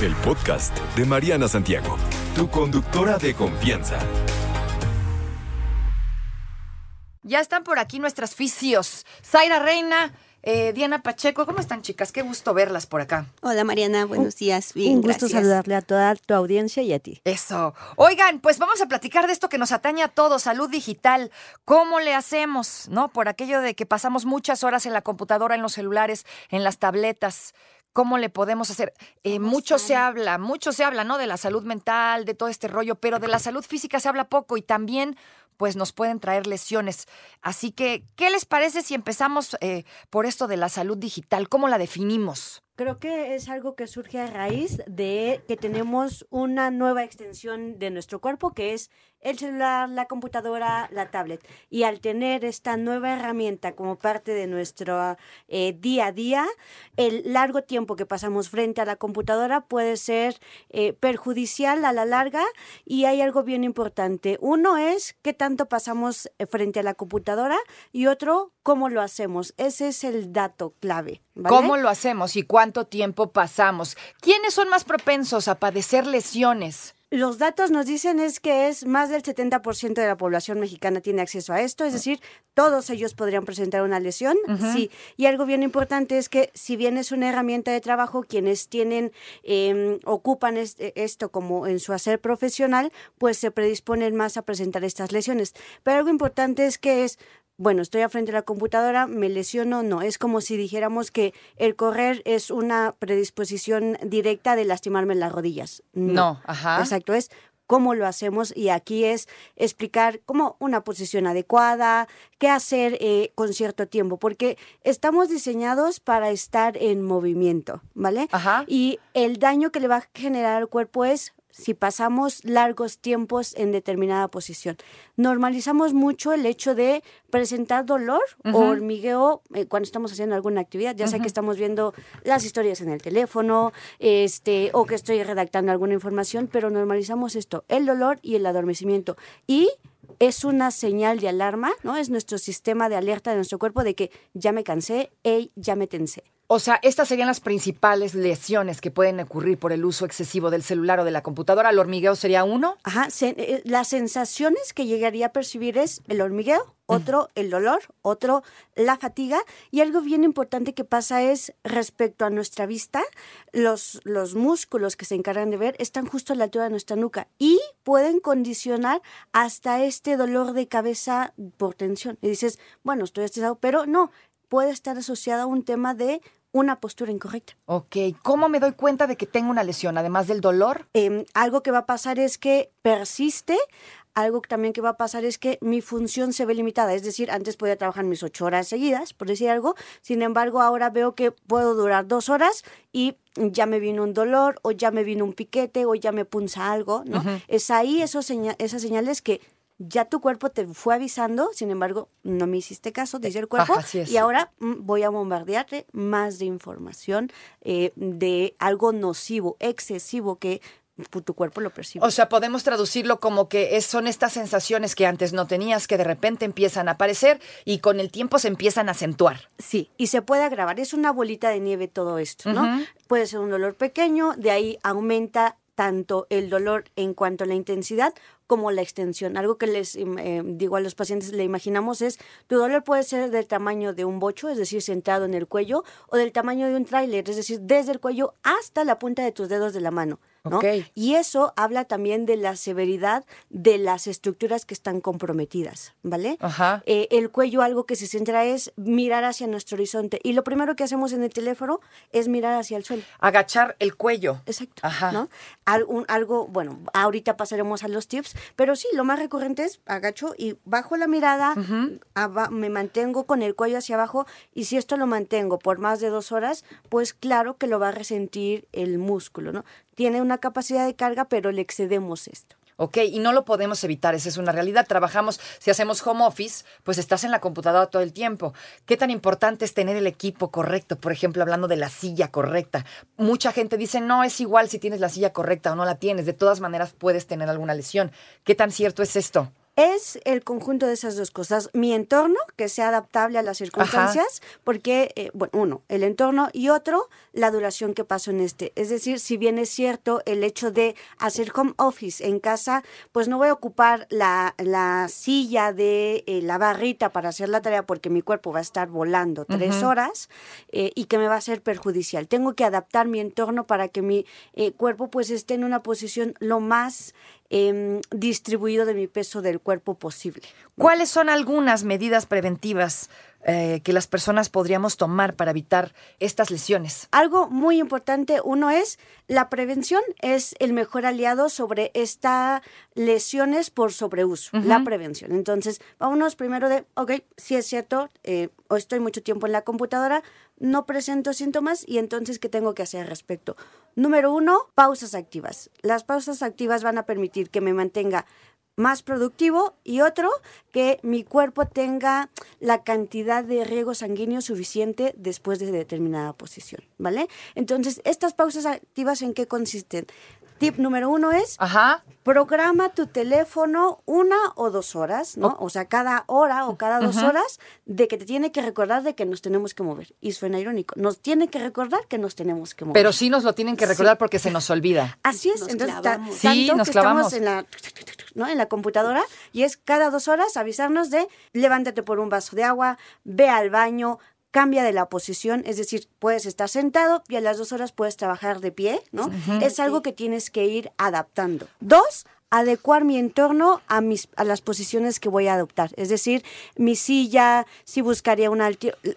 El podcast de Mariana Santiago, tu conductora de confianza. Ya están por aquí nuestras fisios. Zaira Reina, eh, Diana Pacheco, ¿cómo están chicas? Qué gusto verlas por acá. Hola Mariana, buenos días. Bien, Un gusto gracias. saludarle a toda tu audiencia y a ti. Eso. Oigan, pues vamos a platicar de esto que nos atañe a todos, salud digital. ¿Cómo le hacemos? ¿No? Por aquello de que pasamos muchas horas en la computadora, en los celulares, en las tabletas. ¿Cómo le podemos hacer? Eh, mucho se habla, mucho se habla, ¿no? De la salud mental, de todo este rollo, pero de la salud física se habla poco y también, pues, nos pueden traer lesiones. Así que, ¿qué les parece si empezamos eh, por esto de la salud digital? ¿Cómo la definimos? Creo que es algo que surge a raíz de que tenemos una nueva extensión de nuestro cuerpo, que es el celular, la computadora, la tablet. Y al tener esta nueva herramienta como parte de nuestro eh, día a día, el largo tiempo que pasamos frente a la computadora puede ser eh, perjudicial a la larga. Y hay algo bien importante. Uno es qué tanto pasamos eh, frente a la computadora y otro, cómo lo hacemos. Ese es el dato clave. ¿Cómo lo hacemos y cuánto tiempo pasamos? ¿Quiénes son más propensos a padecer lesiones? Los datos nos dicen es que es más del 70% de la población mexicana tiene acceso a esto, es decir, todos ellos podrían presentar una lesión, sí. Y algo bien importante es que si bien es una herramienta de trabajo, quienes tienen, eh, ocupan este- esto como en su hacer profesional, pues se predisponen más a presentar estas lesiones. Pero algo importante es que es bueno, estoy a frente a la computadora, me lesiono, no. Es como si dijéramos que el correr es una predisposición directa de lastimarme las rodillas. No, ajá. Exacto, es cómo lo hacemos y aquí es explicar cómo una posición adecuada, qué hacer eh, con cierto tiempo, porque estamos diseñados para estar en movimiento, ¿vale? Ajá. Y el daño que le va a generar al cuerpo es si pasamos largos tiempos en determinada posición. Normalizamos mucho el hecho de presentar dolor o hormigueo eh, cuando estamos haciendo alguna actividad, ya sea que estamos viendo las historias en el teléfono, este, o que estoy redactando alguna información, pero normalizamos esto, el dolor y el adormecimiento. Y es una señal de alarma, ¿no? Es nuestro sistema de alerta de nuestro cuerpo de que ya me cansé, hey, ya me tensé. O sea, estas serían las principales lesiones que pueden ocurrir por el uso excesivo del celular o de la computadora. ¿El hormigueo sería uno? Ajá, se- eh, las sensaciones que llegaría a percibir es el hormigueo, otro el dolor, otro la fatiga y algo bien importante que pasa es respecto a nuestra vista, los, los músculos que se encargan de ver están justo a la altura de nuestra nuca y pueden condicionar hasta este dolor de cabeza por tensión. Y dices, bueno, estoy estresado, pero no, puede estar asociado a un tema de una postura incorrecta. Ok, ¿cómo me doy cuenta de que tengo una lesión, además del dolor? Em, algo que va a pasar es que persiste, algo también que va a pasar es que mi función se ve limitada, es decir, antes podía trabajar mis ocho horas seguidas, por decir algo, sin embargo ahora veo que puedo durar dos horas y ya me vino un dolor o ya me vino un piquete o ya me punza algo, ¿no? Es ahí esos seña- esas señales que ya tu cuerpo te fue avisando, sin embargo, no me hiciste caso, dice el cuerpo, Ajá, así es. y ahora mm, voy a bombardearte más de información eh, de algo nocivo, excesivo que tu cuerpo lo percibe. O sea, podemos traducirlo como que es- son estas sensaciones que antes no tenías, que de repente empiezan a aparecer y con el tiempo se empiezan a acentuar. Sí, y se puede agravar. Es una bolita de nieve todo esto, ¿no? Puede ser un dolor pequeño, de ahí aumenta tanto el dolor en cuanto a la intensidad como la extensión. Algo que les eh, digo a los pacientes, le imaginamos es, tu dolor puede ser del tamaño de un bocho, es decir, sentado en el cuello, o del tamaño de un tráiler, es decir, desde el cuello hasta la punta de tus dedos de la mano. ¿no? Y eso habla también de la severidad de las estructuras que están comprometidas, ¿vale? Ajá. Eh, el cuello algo que se centra es mirar hacia nuestro horizonte. Y lo primero que hacemos en el teléfono es mirar hacia el suelo. Agachar el cuello. Exacto. Ajá. ¿no? Al- un- algo, bueno, ahorita pasaremos a los tips, pero sí, lo más recurrente es agacho y bajo la mirada, aba- me mantengo con el cuello hacia abajo y si esto lo mantengo por más de dos horas, pues claro que lo va a resentir el músculo, ¿no? Tiene una capacidad de carga, pero le excedemos esto. Ok, y no lo podemos evitar, esa es una realidad. Trabajamos, si hacemos home office, pues estás en la computadora todo el tiempo. ¿Qué tan importante es tener el equipo correcto? Por ejemplo, hablando de la silla correcta. Mucha gente dice, no, es igual si tienes la silla correcta o no la tienes. De todas maneras, puedes tener alguna lesión. ¿Qué tan cierto es esto? Es el conjunto de esas dos cosas. Mi entorno, que sea adaptable a las circunstancias, porque, eh, bueno, uno, el entorno y otro, la duración que paso en este. Es decir, si bien es cierto el hecho de hacer home office en casa, pues no voy a ocupar la, la silla de eh, la barrita para hacer la tarea porque mi cuerpo va a estar volando tres horas eh, y que me va a ser perjudicial. Tengo que adaptar mi entorno para que mi eh, cuerpo pues esté en una posición lo más em, distribuido de mi peso del cuerpo posible. ¿Cuáles son algunas medidas preventivas eh, que las personas podríamos tomar para evitar estas lesiones? Algo muy importante, uno es la prevención es el mejor aliado sobre estas lesiones por sobreuso, la prevención. Entonces, vámonos primero de, ok, si es cierto, eh, o estoy mucho tiempo en la computadora, no presento síntomas y entonces, ¿qué tengo que hacer al respecto? Número uno, pausas activas. Las pausas activas van a permitir que me mantenga más productivo y otro que mi cuerpo tenga la cantidad de riego sanguíneo suficiente después de determinada posición, ¿vale? Entonces, estas pausas activas en qué consisten? Tip número uno es Ajá. programa tu teléfono una o dos horas, ¿no? O sea, cada hora o cada dos horas de que te tiene que recordar de que nos tenemos que mover. Y suena irónico, nos tiene que recordar que nos tenemos que mover. Pero sí nos lo tienen que recordar porque se nos olvida. Así es, Nos entonces ta- clavamos. tanto Sí, nos que clavamos. estamos en la, ¿no? en la computadora y es cada dos horas avisarnos de levántate por un vaso de agua, ve al baño, cambia de la posición, es decir, puedes estar sentado y a las dos horas puedes trabajar de pie, ¿no? Es algo que tienes que ir adaptando. Dos, adecuar mi entorno a mis a las posiciones que voy a adoptar, es decir, mi silla, si buscaría una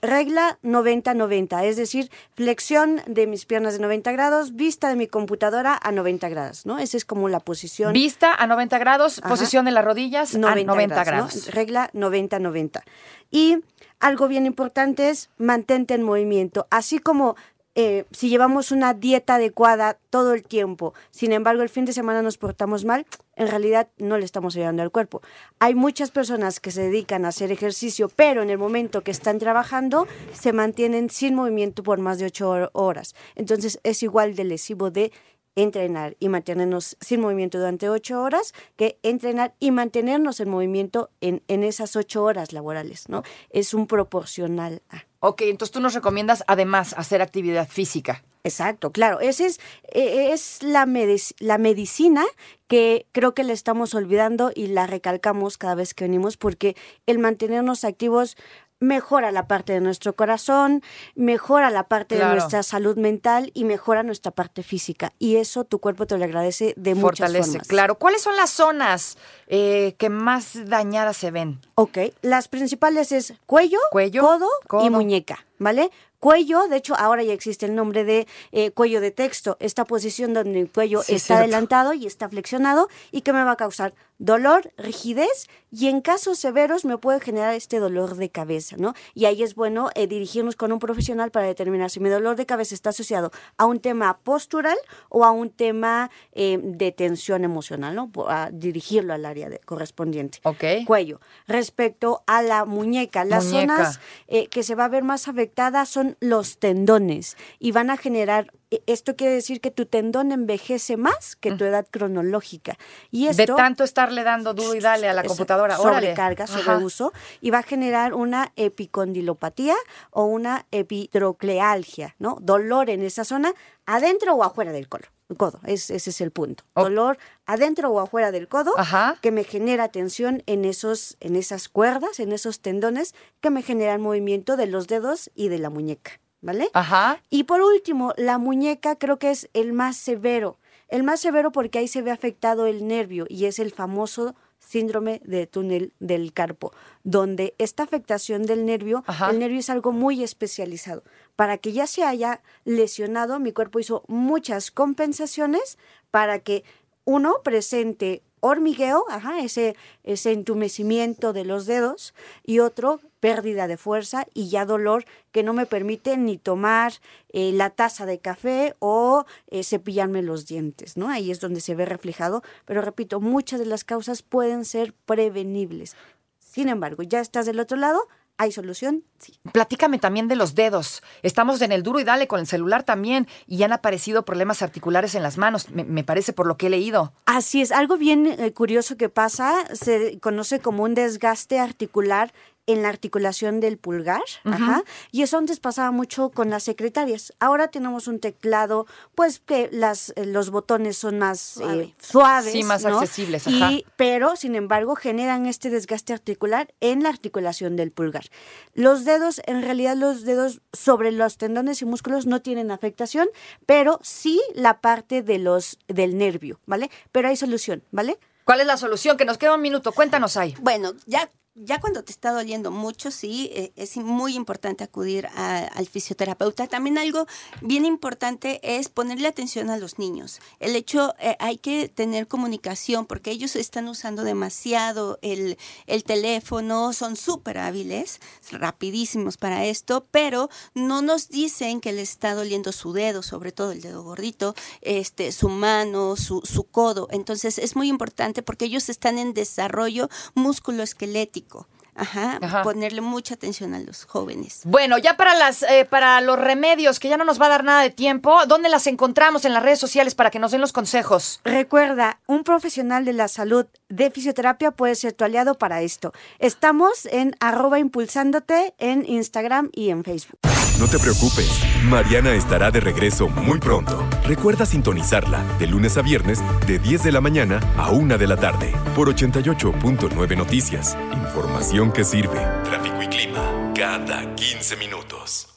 regla 90-90, es decir, flexión de mis piernas de 90 grados, vista de mi computadora a 90 grados, ¿no? Esa es como la posición Vista a 90 grados, Ajá. posición de las rodillas a 90 grados. ¿no? Regla 90-90. Y algo bien importante es mantente en movimiento. Así como eh, si llevamos una dieta adecuada todo el tiempo, sin embargo el fin de semana nos portamos mal, en realidad no le estamos ayudando al cuerpo. Hay muchas personas que se dedican a hacer ejercicio, pero en el momento que están trabajando se mantienen sin movimiento por más de ocho hor- horas. Entonces es igual de lesivo de entrenar y mantenernos sin movimiento durante ocho horas que entrenar y mantenernos en movimiento en, en esas ocho horas laborales, ¿no? Es un proporcional a. Ok, entonces tú nos recomiendas además hacer actividad física. Exacto, claro. Esa es, eh, es la, medic- la medicina que creo que le estamos olvidando y la recalcamos cada vez que venimos porque el mantenernos activos mejora la parte de nuestro corazón, mejora la parte Claro. de nuestra salud mental y mejora nuestra parte física. Y eso tu cuerpo te lo agradece de muchas Fortalece, formas. claro. ¿Cuáles son las zonas eh, que más dañadas se ven? Ok, las principales es cuello, Cuello, codo, codo. y muñeca, ¿vale? Cuello, de hecho, ahora ya existe el nombre de eh, cuello de texto, esta posición donde el cuello Sí, está adelantado y está flexionado y que me va a causar dolor, rigidez y en casos severos me puede generar este dolor de cabeza, ¿no? Y ahí es bueno eh, dirigirnos con un profesional para determinar si mi dolor de cabeza está asociado a un tema postural o a un tema eh, de tensión emocional, ¿no? A dirigirlo al área de- correspondiente Ok. cuello. Respecto a la muñeca, las Muñeca. zonas eh, que se va a ver más afectadas son los tendones y van a generar, esto quiere decir que tu tendón envejece más que tu edad cronológica. Y esto De tanto estarle dando duro y dale a la computadora. órale. sobrecarga, Ajá. sobreuso, y va a generar una epicondilopatía o una epitroclealgia, ¿no? Dolor en esa zona, adentro o afuera del codo. codo. Es- ese es el punto. Dolor adentro o afuera del codo Ajá. que me genera tensión en esos, en esas cuerdas, en esos tendones que me generan movimiento de los dedos y de la muñeca, ¿vale? Ajá. Y por último, la muñeca creo que es el más severo. El más severo porque ahí se ve afectado el nervio y es el famoso síndrome de túnel del carpo, donde esta afectación del nervio, Ajá. el nervio es algo muy especializado. Para que ya se haya lesionado, mi cuerpo hizo muchas compensaciones para que uno presente hormigueo, ajá, ese, ese entumecimiento de los dedos, y otro, pérdida de fuerza y ya dolor que no me permite ni tomar eh, la taza de café o eh, cepillarme los dientes, ¿no? Ahí es donde se ve reflejado, pero repito, muchas de las causas pueden ser prevenibles. Sin embargo, ya estás del otro lado, ¿Hay solución? Sí. Platícame también de los dedos. Estamos en el duro y dale con el celular también y han aparecido problemas articulares en las manos, me, parece por lo que he leído. Así es, algo bien eh, curioso que pasa, se conoce como un desgaste articular en la articulación del pulgar, ajá, y eso antes pasaba mucho con las secretarias. Ahora tenemos un teclado, pues que las eh, los botones son más eh, suaves, sí, más accesibles, ajá. Y, pero sin embargo generan este desgaste articular en la articulación del pulgar. Los dedos, en realidad los dedos sobre los tendones y músculos no tienen afectación, pero sí la parte de los del nervio, ¿vale? Pero hay solución, ¿vale? ¿Cuál es la solución? Que nos queda un minuto. Cuéntanos ahí. Bueno, ya ya cuando te está doliendo mucho, sí, eh, es muy importante acudir al fisioterapeuta. También algo bien importante es ponerle atención a los niños. El hecho, eh, hay que tener comunicación porque ellos están usando demasiado el, el teléfono, son súper hábiles, rapidísimos para esto, pero no nos dicen que les está doliendo su dedo, sobre todo el dedo gordito, este, su mano, su, su codo. Entonces es muy importante porque ellos están en desarrollo Rico. Ajá, ponerle mucha atención a los jóvenes. Bueno, ya para las eh, para los remedios, que ya no nos va a dar nada de tiempo, ¿dónde las encontramos en las redes sociales para que nos den los consejos? Recuerda, un profesional de la salud de fisioterapia puede ser tu aliado para esto. Estamos en arroba impulsándote en Instagram y en Facebook. No te preocupes, Mariana estará de regreso muy pronto. Recuerda sintonizarla de lunes a viernes de 10 de la mañana a 1 de la tarde por 88.9 Noticias. Que sirve. Tráfico y clima cada 15 minutos.